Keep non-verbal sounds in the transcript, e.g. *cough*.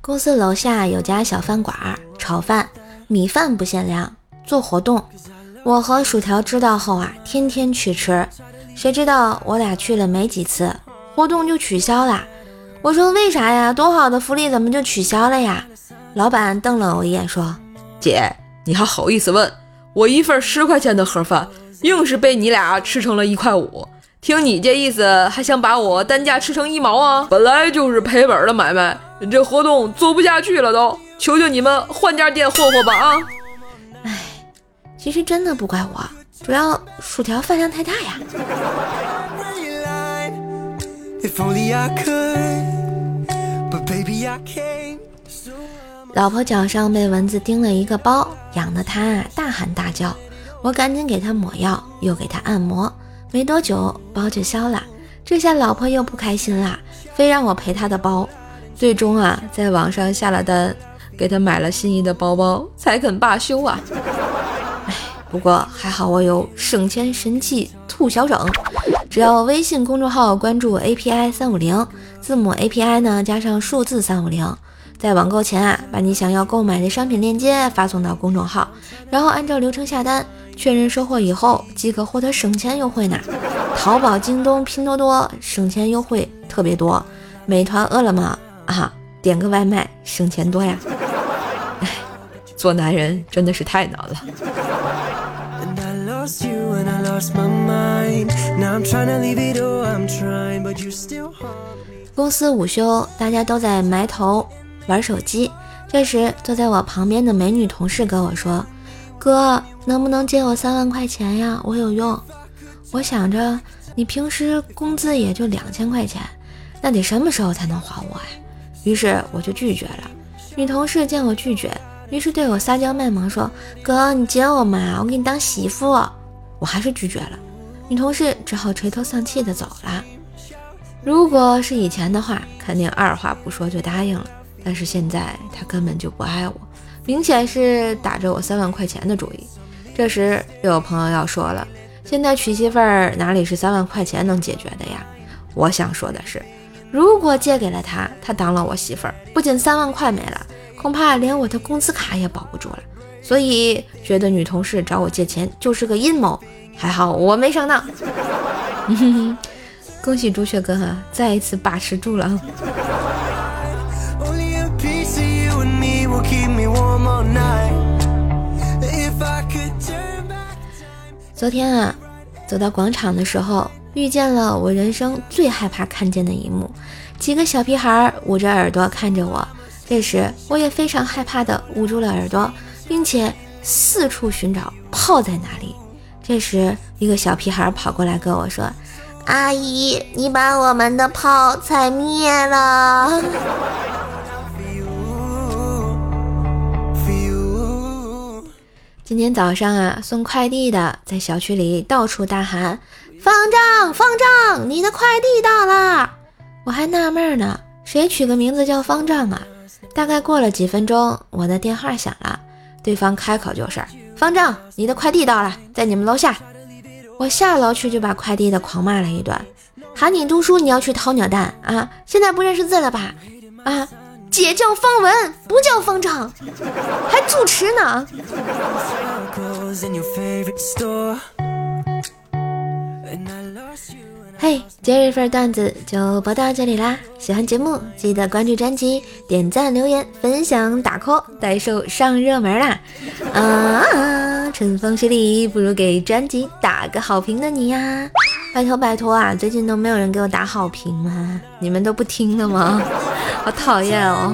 公司楼下有家小饭馆，炒饭、米饭不限量，做活动。我和薯条知道后啊，天天去吃。谁知道我俩去了没几次，活动就取消了。我说为啥呀？多好的福利怎么就取消了呀？老板瞪了我一眼说：“姐，你还好意思问？我一份十块钱的盒饭，硬是被你俩吃成了一块五。听你这意思，还想把我单价吃成一毛啊？本来就是赔本的买卖，这活动做不下去了都。求求你们换家店霍霍吧啊！”哎，其实真的不怪我，主要薯条饭量太大呀。老婆脚上被蚊子叮了一个包，痒得她大喊大叫。我赶紧给她抹药，又给她按摩。没多久，包就消了。这下老婆又不开心了，非让我赔她的包。最终啊，在网上下了单，给她买了心仪的包包，才肯罢休啊。哎，不过还好我有省钱神器兔小整。只要微信公众号关注 API 三五零，字母 API 呢加上数字三五零，在网购前啊，把你想要购买的商品链接发送到公众号，然后按照流程下单，确认收货以后即可获得省钱优惠呢。淘宝、京东、拼多多省钱优惠特别多，美团、饿了么啊，点个外卖省钱多呀。哎，*laughs* 做男人真的是太难了。公司午休，大家都在埋头玩手机。这时，坐在我旁边的美女同事跟我说：“哥，能不能借我三万块钱呀？我有用。”我想着，你平时工资也就两千块钱，那得什么时候才能还我呀？于是我就拒绝了。女同事见我拒绝。于是对我撒娇卖萌说：“哥，你接我嘛，我给你当媳妇。”我还是拒绝了，女同事只好垂头丧气的走了。如果是以前的话，肯定二话不说就答应了。但是现在他根本就不爱我，明显是打着我三万块钱的主意。这时又有朋友要说了：“现在娶媳妇儿哪里是三万块钱能解决的呀？”我想说的是，如果借给了他，他当了我媳妇儿，不仅三万块没了。恐怕连我的工资卡也保不住了，所以觉得女同事找我借钱就是个阴谋。还好我没上当。*laughs* 恭喜朱雀哥哈，再一次把持住了。昨天啊，走到广场的时候，遇见了我人生最害怕看见的一幕：几个小屁孩捂着耳朵看着我。这时，我也非常害怕的捂住了耳朵，并且四处寻找炮在哪里。这时，一个小屁孩跑过来跟我说：“阿姨，你把我们的炮踩灭了。” *laughs* 今天早上啊，送快递的在小区里到处大喊：“方丈，方丈，你的快递到了！”我还纳闷呢，谁取个名字叫方丈啊？大概过了几分钟，我的电话响了，对方开口就是：“方丈，你的快递到了，在你们楼下。”我下楼去就把快递的狂骂了一顿：“喊你读书，你要去掏鸟蛋啊？现在不认识字了吧？啊，姐叫方文，不叫方丈，还主持呢。”嘿，今日份段子就播到这里啦！喜欢节目记得关注专辑、点赞、留言、分享、打 call，待售上热门啦！啊，春风十里不如给专辑打个好评的你呀！拜托拜托啊，最近都没有人给我打好评吗？你们都不听的吗？好讨厌哦！